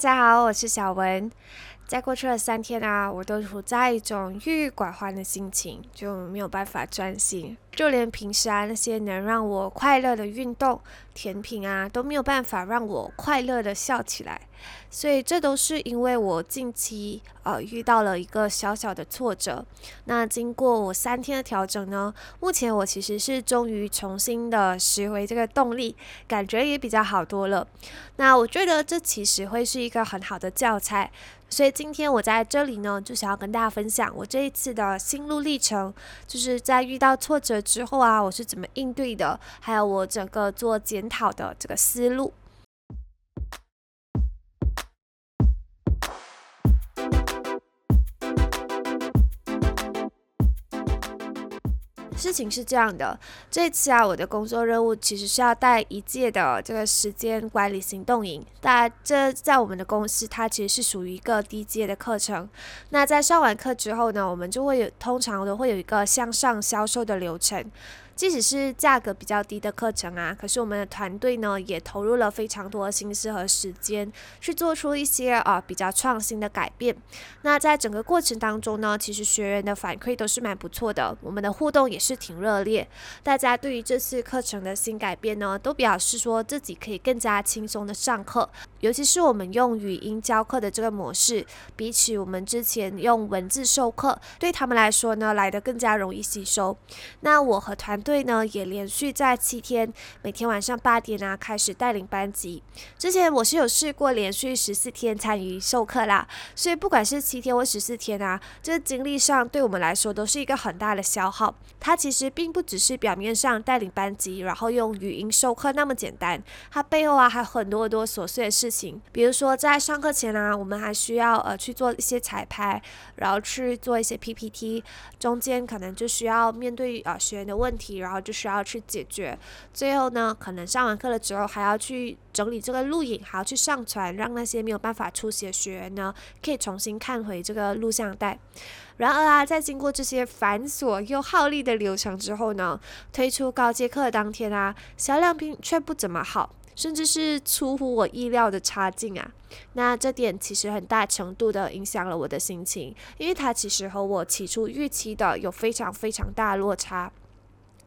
大家好，我是小文。在过去的三天啊，我都处在一种郁郁寡欢的心情，就没有办法专心。就连平时啊那些能让我快乐的运动、甜品啊，都没有办法让我快乐的笑起来。所以这都是因为我近期呃遇到了一个小小的挫折。那经过我三天的调整呢，目前我其实是终于重新的拾回这个动力，感觉也比较好多了。那我觉得这其实会是一个很好的教材。所以今天我在这里呢，就想要跟大家分享我这一次的心路历程，就是在遇到挫折之后啊，我是怎么应对的，还有我整个做检讨的这个思路。事情是这样的，这次啊，我的工作任务其实是要带一届的这个时间管理行动营。那这在我们的公司，它其实是属于一个低阶的课程。那在上完课之后呢，我们就会有通常都会有一个向上销售的流程。即使是价格比较低的课程啊，可是我们的团队呢也投入了非常多的心思和时间，去做出一些啊比较创新的改变。那在整个过程当中呢，其实学员的反馈都是蛮不错的，我们的互动也是挺热烈。大家对于这次课程的新改变呢，都表示说自己可以更加轻松的上课，尤其是我们用语音教课的这个模式，比起我们之前用文字授课，对他们来说呢，来的更加容易吸收。那我和团队。队呢也连续在七天，每天晚上八点啊开始带领班级。之前我是有试过连续十四天参与授课啦，所以不管是七天或十四天啊，这精力上对我们来说都是一个很大的消耗。它其实并不只是表面上带领班级，然后用语音授课那么简单，它背后啊还有很多很多琐碎的事情。比如说在上课前啊，我们还需要呃去做一些彩排，然后去做一些 PPT，中间可能就需要面对啊学员的问题。然后就需要去解决，最后呢，可能上完课了之后还要去整理这个录影，还要去上传，让那些没有办法出席的学员呢，可以重新看回这个录像带。然而啊，在经过这些繁琐又耗力的流程之后呢，推出高阶课当天啊，销量并却不怎么好，甚至是出乎我意料的差劲啊。那这点其实很大程度的影响了我的心情，因为它其实和我起初预期的有非常非常大落差。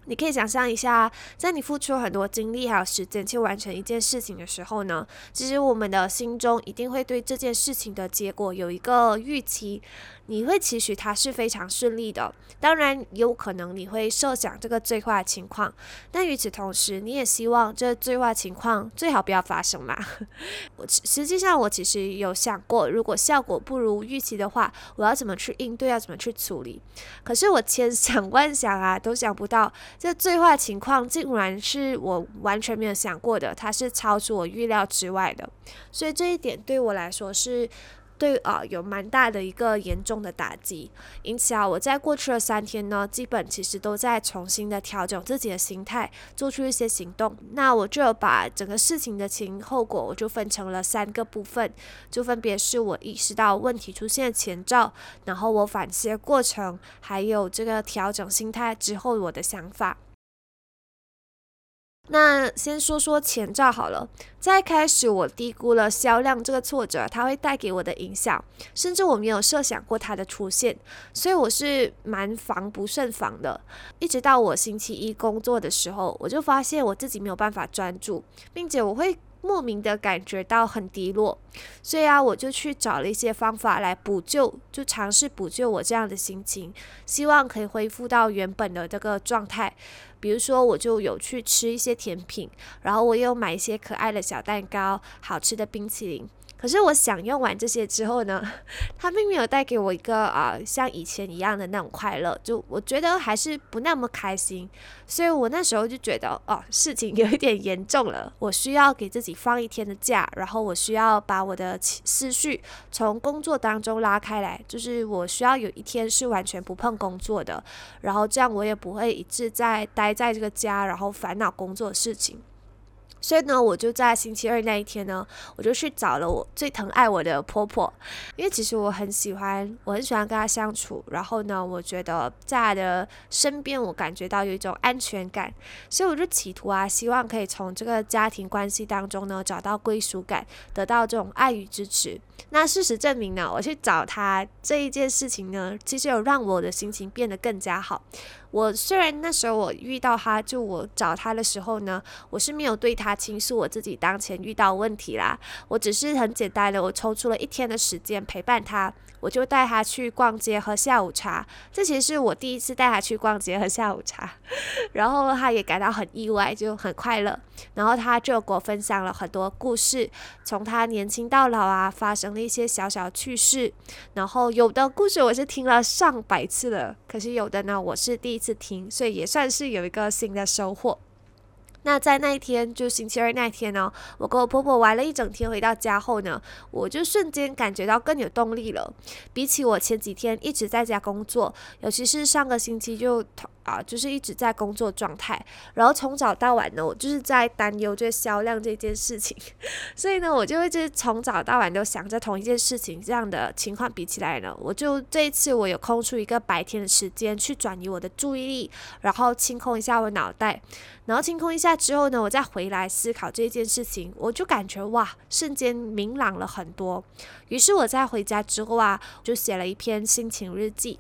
你可以想象一下，在你付出很多精力还有时间去完成一件事情的时候呢，其实我们的心中一定会对这件事情的结果有一个预期。你会期许它是非常顺利的，当然有可能你会设想这个最坏情况，但与此同时，你也希望这最坏情况最好不要发生嘛。我实际上我其实有想过，如果效果不如预期的话，我要怎么去应对，要怎么去处理。可是我千想万想啊，都想不到这最坏情况竟然是我完全没有想过的，它是超出我预料之外的，所以这一点对我来说是。对啊，有蛮大的一个严重的打击，因此啊，我在过去的三天呢，基本其实都在重新的调整自己的心态，做出一些行动。那我就把整个事情的前因后果，我就分成了三个部分，就分别是我意识到问题出现前兆，然后我反思的过程，还有这个调整心态之后我的想法。那先说说前兆好了，在开始我低估了销量这个挫折，它会带给我的影响，甚至我没有设想过它的出现，所以我是蛮防不胜防的。一直到我星期一工作的时候，我就发现我自己没有办法专注，并且我会莫名的感觉到很低落，所以啊，我就去找了一些方法来补救，就尝试补救我这样的心情，希望可以恢复到原本的这个状态。比如说，我就有去吃一些甜品，然后我又买一些可爱的小蛋糕、好吃的冰淇淋。可是我享用完这些之后呢，它并没有带给我一个啊像以前一样的那种快乐，就我觉得还是不那么开心。所以我那时候就觉得哦，事情有一点严重了，我需要给自己放一天的假，然后我需要把我的思绪从工作当中拉开来，就是我需要有一天是完全不碰工作的，然后这样我也不会一直在待在这个家，然后烦恼工作的事情。所以呢，我就在星期二那一天呢，我就去找了我最疼爱我的婆婆，因为其实我很喜欢，我很喜欢跟她相处。然后呢，我觉得在她的身边，我感觉到有一种安全感，所以我就企图啊，希望可以从这个家庭关系当中呢，找到归属感，得到这种爱与支持。那事实证明呢，我去找她这一件事情呢，其实有让我的心情变得更加好。我虽然那时候我遇到他，就我找他的时候呢，我是没有对他倾诉我自己当前遇到问题啦，我只是很简单的，我抽出了一天的时间陪伴他。我就带他去逛街喝下午茶，这其实是我第一次带他去逛街喝下午茶，然后他也感到很意外，就很快乐。然后他就给我分享了很多故事，从他年轻到老啊，发生了一些小小趣事。然后有的故事我是听了上百次了，可是有的呢，我是第一次听，所以也算是有一个新的收获。那在那一天，就星期二那天呢，我跟我婆婆玩了一整天，回到家后呢，我就瞬间感觉到更有动力了。比起我前几天一直在家工作，尤其是上个星期就。啊，就是一直在工作状态，然后从早到晚呢，我就是在担忧这销量这件事情，所以呢，我就一直从早到晚都想着同一件事情。这样的情况比起来呢，我就这一次我有空出一个白天的时间去转移我的注意力，然后清空一下我脑袋，然后清空一下之后呢，我再回来思考这件事情，我就感觉哇，瞬间明朗了很多。于是我在回家之后啊，就写了一篇心情日记。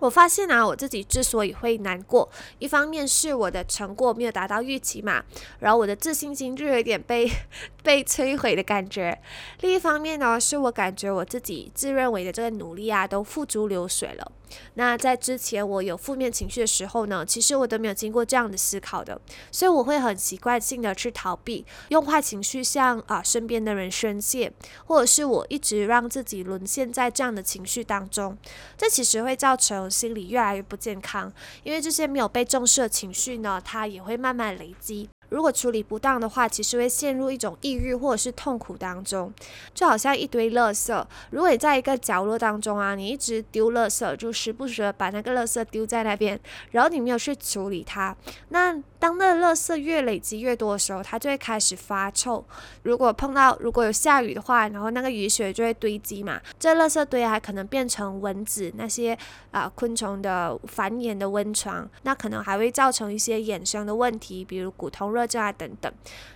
我发现啊，我自己之所以会难过，一方面是我的成果没有达到预期嘛，然后我的自信心就有点被 被摧毁的感觉；另一方面呢，是我感觉我自己自认为的这个努力啊，都付诸流水了。那在之前我有负面情绪的时候呢，其实我都没有经过这样的思考的，所以我会很习惯性的去逃避，用坏情绪向啊身边的人宣泄，或者是我一直让自己沦陷在这样的情绪当中，这其实会造成心理越来越不健康，因为这些没有被重视的情绪呢，它也会慢慢累积。如果处理不当的话，其实会陷入一种抑郁或者是痛苦当中，就好像一堆垃圾。如果你在一个角落当中啊，你一直丢垃圾，就时不时的把那个垃圾丢在那边，然后你没有去处理它，那当那个垃圾越累积越多的时候，它就会开始发臭。如果碰到如果有下雨的话，然后那个雨水就会堆积嘛，这垃圾堆还可能变成蚊子那些啊昆虫的繁衍的温床，那可能还会造成一些衍生的问题，比如骨头。热症啊等等，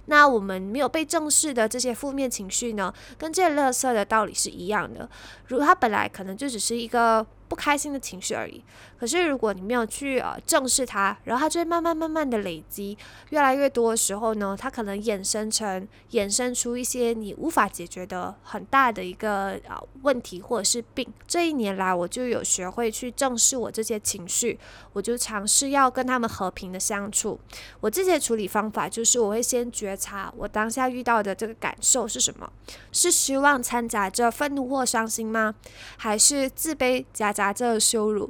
那我们没有被正视的这些负面情绪呢，跟这些垃圾的道理是一样的。如果它本来可能就只是一个。不开心的情绪而已。可是如果你没有去呃正视它，然后它就会慢慢慢慢的累积，越来越多的时候呢，它可能衍生成衍生出一些你无法解决的很大的一个啊问题或者是病。这一年来，我就有学会去正视我这些情绪，我就尝试要跟他们和平的相处。我这些处理方法就是我会先觉察我当下遇到的这个感受是什么，是失望掺杂着愤怒或伤心吗？还是自卑加？杂着羞辱。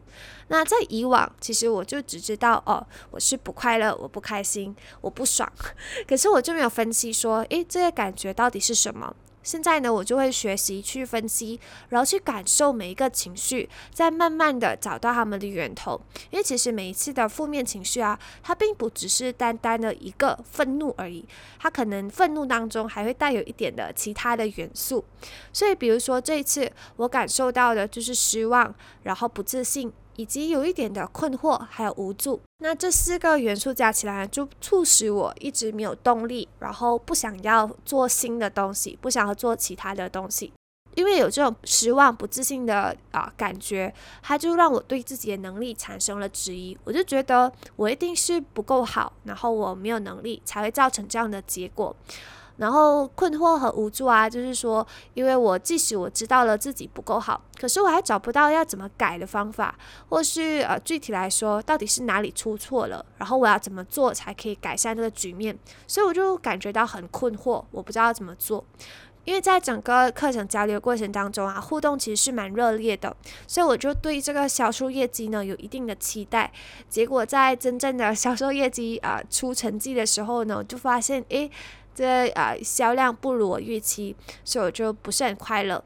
那在以往，其实我就只知道哦，我是不快乐，我不开心，我不爽。可是我就没有分析说，诶，这些感觉到底是什么？现在呢，我就会学习去分析，然后去感受每一个情绪，再慢慢的找到他们的源头。因为其实每一次的负面情绪啊，它并不只是单单的一个愤怒而已，它可能愤怒当中还会带有一点的其他的元素。所以，比如说这一次我感受到的就是失望，然后不自信。以及有一点的困惑，还有无助，那这四个元素加起来，就促使我一直没有动力，然后不想要做新的东西，不想要做其他的东西，因为有这种失望、不自信的啊感觉，它就让我对自己的能力产生了质疑。我就觉得我一定是不够好，然后我没有能力，才会造成这样的结果。然后困惑和无助啊，就是说，因为我即使我知道了自己不够好，可是我还找不到要怎么改的方法，或是呃具体来说，到底是哪里出错了，然后我要怎么做才可以改善这个局面，所以我就感觉到很困惑，我不知道怎么做。因为在整个课程交流过程当中啊，互动其实是蛮热烈的，所以我就对这个销售业绩呢有一定的期待。结果在真正的销售业绩啊出成绩的时候呢，我就发现诶。这啊销量不如我预期，所以我就不是很快乐。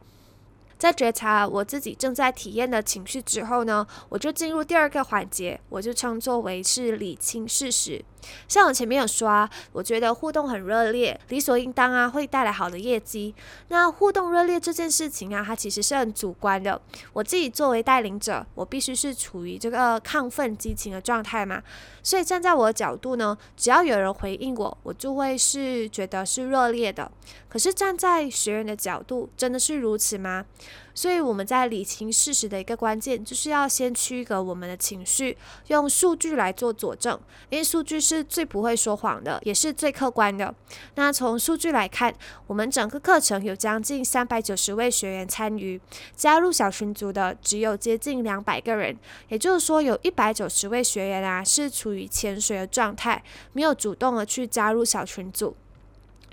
在觉察我自己正在体验的情绪之后呢，我就进入第二个环节，我就称作为是理清事实。像我前面有说啊，我觉得互动很热烈，理所应当啊，会带来好的业绩。那互动热烈这件事情啊，它其实是很主观的。我自己作为带领者，我必须是处于这个亢奋激情的状态嘛。所以站在我的角度呢，只要有人回应我，我就会是觉得是热烈的。可是站在学员的角度，真的是如此吗？所以我们在理清事实的一个关键，就是要先区隔我们的情绪，用数据来做佐证，因为数据是最不会说谎的，也是最客观的。那从数据来看，我们整个课程有将近三百九十位学员参与，加入小群组的只有接近两百个人，也就是说，有一百九十位学员啊是处于潜水的状态，没有主动的去加入小群组。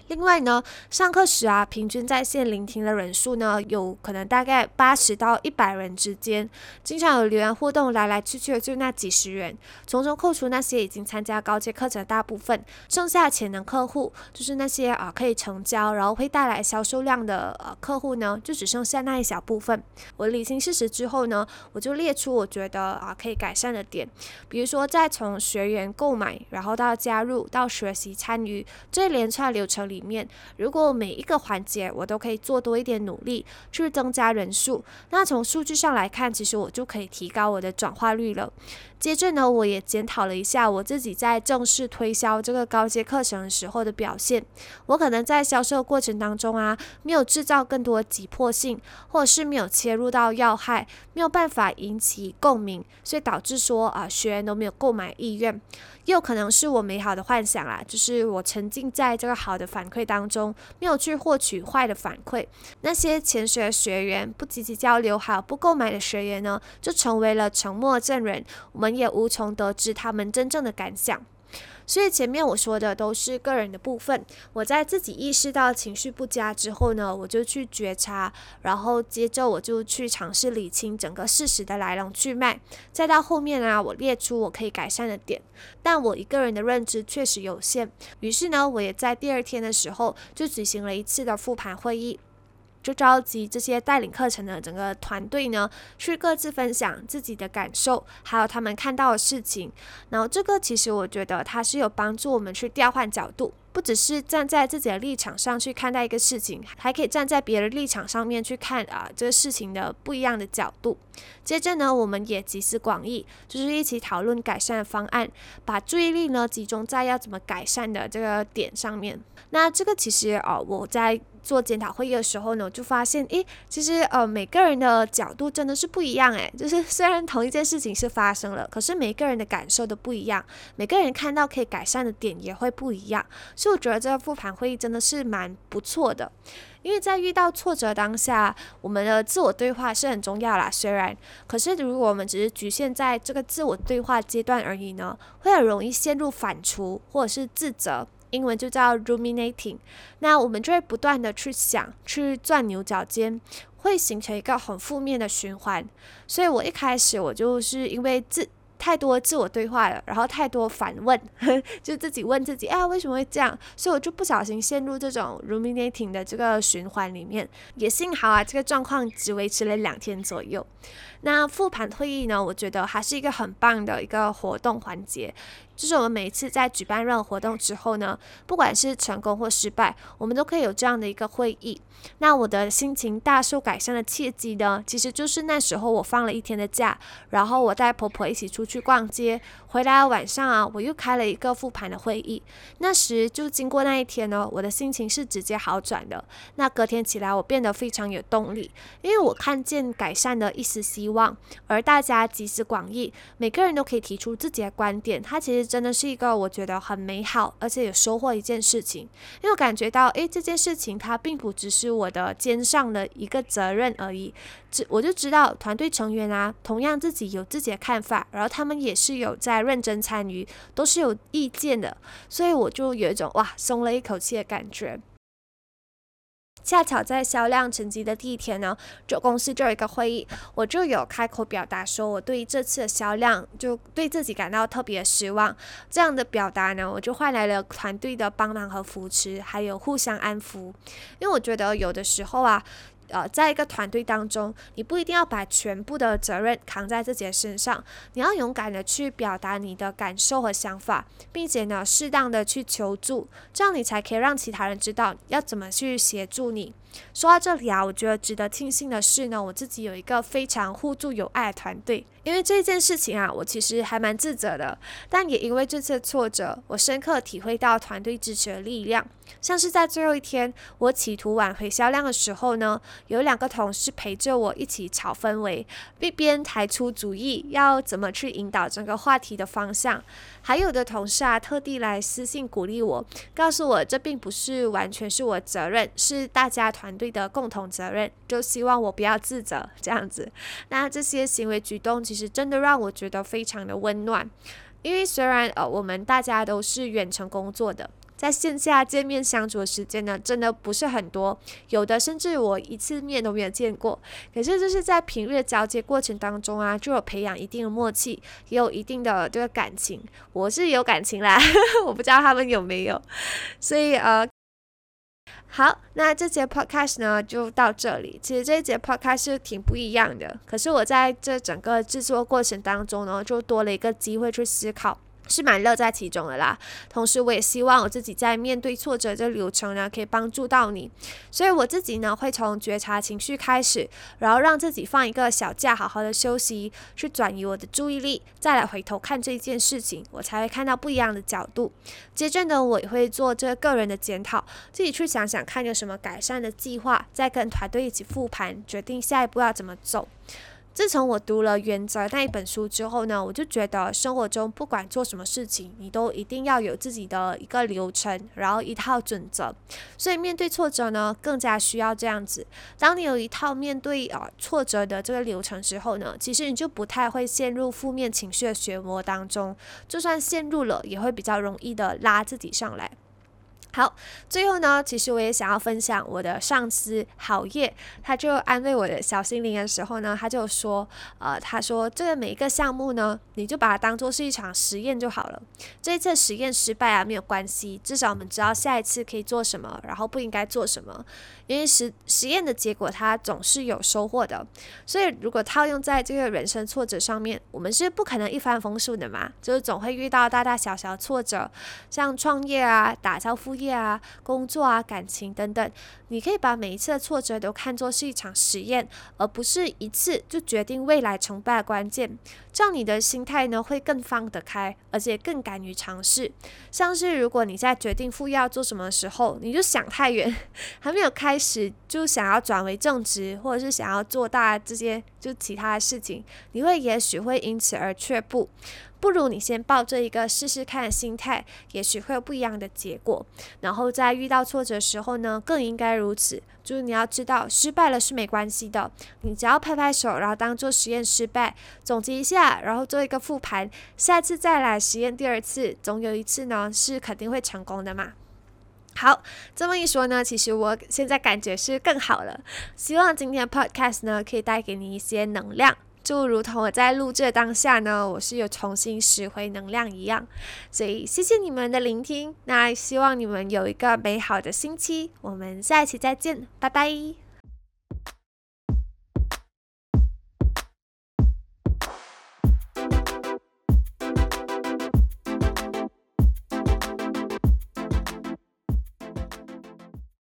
另外呢，上课时啊，平均在线聆听的人数呢，有可能大概八十到一百人之间。经常有留言互动，来来去去的就那几十人，从中扣除那些已经参加高阶课程的大部分，剩下潜能客户，就是那些啊可以成交，然后会带来销售量的呃客户呢，就只剩下那一小部分。我理清事实之后呢，我就列出我觉得啊可以改善的点，比如说在从学员购买，然后到加入到学习参与这一连串流程里。里面，如果每一个环节我都可以做多一点努力去增加人数，那从数据上来看，其实我就可以提高我的转化率了。接着呢，我也检讨了一下我自己在正式推销这个高阶课程的时候的表现。我可能在销售过程当中啊，没有制造更多急迫性，或者是没有切入到要害，没有办法引起共鸣，所以导致说啊，学员都没有购买意愿。也有可能是我美好的幻想啦，就是我沉浸在这个好的反馈当中，没有去获取坏的反馈。那些潜水的学员不积极交流，还有不购买的学员呢，就成为了沉默证人。我们。也无从得知他们真正的感想，所以前面我说的都是个人的部分。我在自己意识到情绪不佳之后呢，我就去觉察，然后接着我就去尝试理清整个事实的来龙去脉。再到后面啊，我列出我可以改善的点，但我一个人的认知确实有限，于是呢，我也在第二天的时候就举行了一次的复盘会议。就召集这些带领课程的整个团队呢，去各自分享自己的感受，还有他们看到的事情。然后这个其实我觉得它是有帮助我们去调换角度。不只是站在自己的立场上去看待一个事情，还可以站在别的立场上面去看啊这个事情的不一样的角度。接着呢，我们也集思广益，就是一起讨论改善的方案，把注意力呢集中在要怎么改善的这个点上面。那这个其实哦，我在做检讨会议的时候呢，我就发现，诶，其实呃每个人的角度真的是不一样，诶，就是虽然同一件事情是发生了，可是每个人的感受都不一样，每个人看到可以改善的点也会不一样。所以我觉得这个复盘会议真的是蛮不错的，因为在遇到挫折当下，我们的自我对话是很重要啦。虽然，可是如果我们只是局限在这个自我对话阶段而已呢，会很容易陷入反刍或者是自责，英文就叫 ruminating。那我们就会不断的去想，去钻牛角尖，会形成一个很负面的循环。所以我一开始我就是因为自太多自我对话了，然后太多反问，就自己问自己，啊，为什么会这样？所以我就不小心陷入这种 ruminating 的这个循环里面。也幸好啊，这个状况只维持了两天左右。那复盘会议呢？我觉得还是一个很棒的一个活动环节。就是我们每一次在举办任何活动之后呢，不管是成功或失败，我们都可以有这样的一个会议。那我的心情大受改善的契机呢，其实就是那时候我放了一天的假，然后我带婆婆一起出去逛街，回来晚上啊，我又开了一个复盘的会议。那时就经过那一天呢，我的心情是直接好转的。那隔天起来，我变得非常有动力，因为我看见改善的一丝希望，而大家集思广益，每个人都可以提出自己的观点。它其实。真的是一个我觉得很美好，而且有收获一件事情，因为我感觉到，诶，这件事情它并不只是我的肩上的一个责任而已，只我就知道团队成员啊，同样自己有自己的看法，然后他们也是有在认真参与，都是有意见的，所以我就有一种哇，松了一口气的感觉。恰巧在销量成绩的第一天呢，就公司就有一个会议，我就有开口表达说，我对这次的销量就对自己感到特别失望。这样的表达呢，我就换来了团队的帮忙和扶持，还有互相安抚。因为我觉得有的时候啊。呃，在一个团队当中，你不一定要把全部的责任扛在自己的身上，你要勇敢的去表达你的感受和想法，并且呢，适当的去求助，这样你才可以让其他人知道要怎么去协助你。说到这里啊，我觉得值得庆幸的是呢，我自己有一个非常互助有爱的团队。因为这件事情啊，我其实还蛮自责的，但也因为这次挫折，我深刻体会到团队支持的力量。像是在最后一天，我企图挽回销量的时候呢，有两个同事陪着我一起炒氛围，一边抬出主意要怎么去引导整个话题的方向。还有的同事啊，特地来私信鼓励我，告诉我这并不是完全是我责任，是大家团队的共同责任，就希望我不要自责这样子。那这些行为举动其实真的让我觉得非常的温暖，因为虽然呃我们大家都是远程工作的。在线下见面相处的时间呢，真的不是很多，有的甚至我一次面都没有见过。可是就是在平日交接过程当中啊，就有培养一定的默契，也有一定的这个感情。我是有感情啦，我不知道他们有没有。所以呃，好，那这节 podcast 呢就到这里。其实这一节 podcast 是挺不一样的，可是我在这整个制作过程当中呢，就多了一个机会去思考。是蛮乐在其中的啦，同时我也希望我自己在面对挫折这流程呢，可以帮助到你。所以我自己呢，会从觉察情绪开始，然后让自己放一个小假，好好的休息，去转移我的注意力，再来回头看这件事情，我才会看到不一样的角度。接着呢，我也会做这个人的检讨，自己去想想看有什么改善的计划，再跟团队一起复盘，决定下一步要怎么走。自从我读了《原则》那一本书之后呢，我就觉得生活中不管做什么事情，你都一定要有自己的一个流程，然后一套准则。所以面对挫折呢，更加需要这样子。当你有一套面对啊挫折的这个流程之后呢，其实你就不太会陷入负面情绪的漩涡当中。就算陷入了，也会比较容易的拉自己上来。好，最后呢，其实我也想要分享我的上司郝烨，他就安慰我的小心灵的时候呢，他就说，呃，他说这个每一个项目呢，你就把它当做是一场实验就好了。这一次实验失败啊，没有关系，至少我们知道下一次可以做什么，然后不应该做什么。因为实实验的结果，它总是有收获的。所以如果套用在这个人生挫折上面，我们是不可能一帆风顺的嘛，就是总会遇到大大小小挫折，像创业啊、打造副业啊、工作啊、感情等等。你可以把每一次的挫折都看作是一场实验，而不是一次就决定未来成败的关键。这样你的心态呢会更放得开，而且更敢于尝试。像是如果你在决定副业要做什么的时候，你就想太远，还没有开始就想要转为正职，或者是想要做大这些就其他的事情，你会也许会因此而却步。不如你先抱着一个试试看的心态，也许会有不一样的结果。然后在遇到挫折时候呢，更应该如此。就是你要知道，失败了是没关系的，你只要拍拍手，然后当做实验失败，总结一下，然后做一个复盘，下次再来实验第二次，总有一次呢是肯定会成功的嘛。好，这么一说呢，其实我现在感觉是更好了。希望今天的 podcast 呢，可以带给你一些能量。就如同我在录制当下呢，我是有重新拾回能量一样，所以谢谢你们的聆听。那希望你们有一个美好的星期，我们下一期再见，拜拜。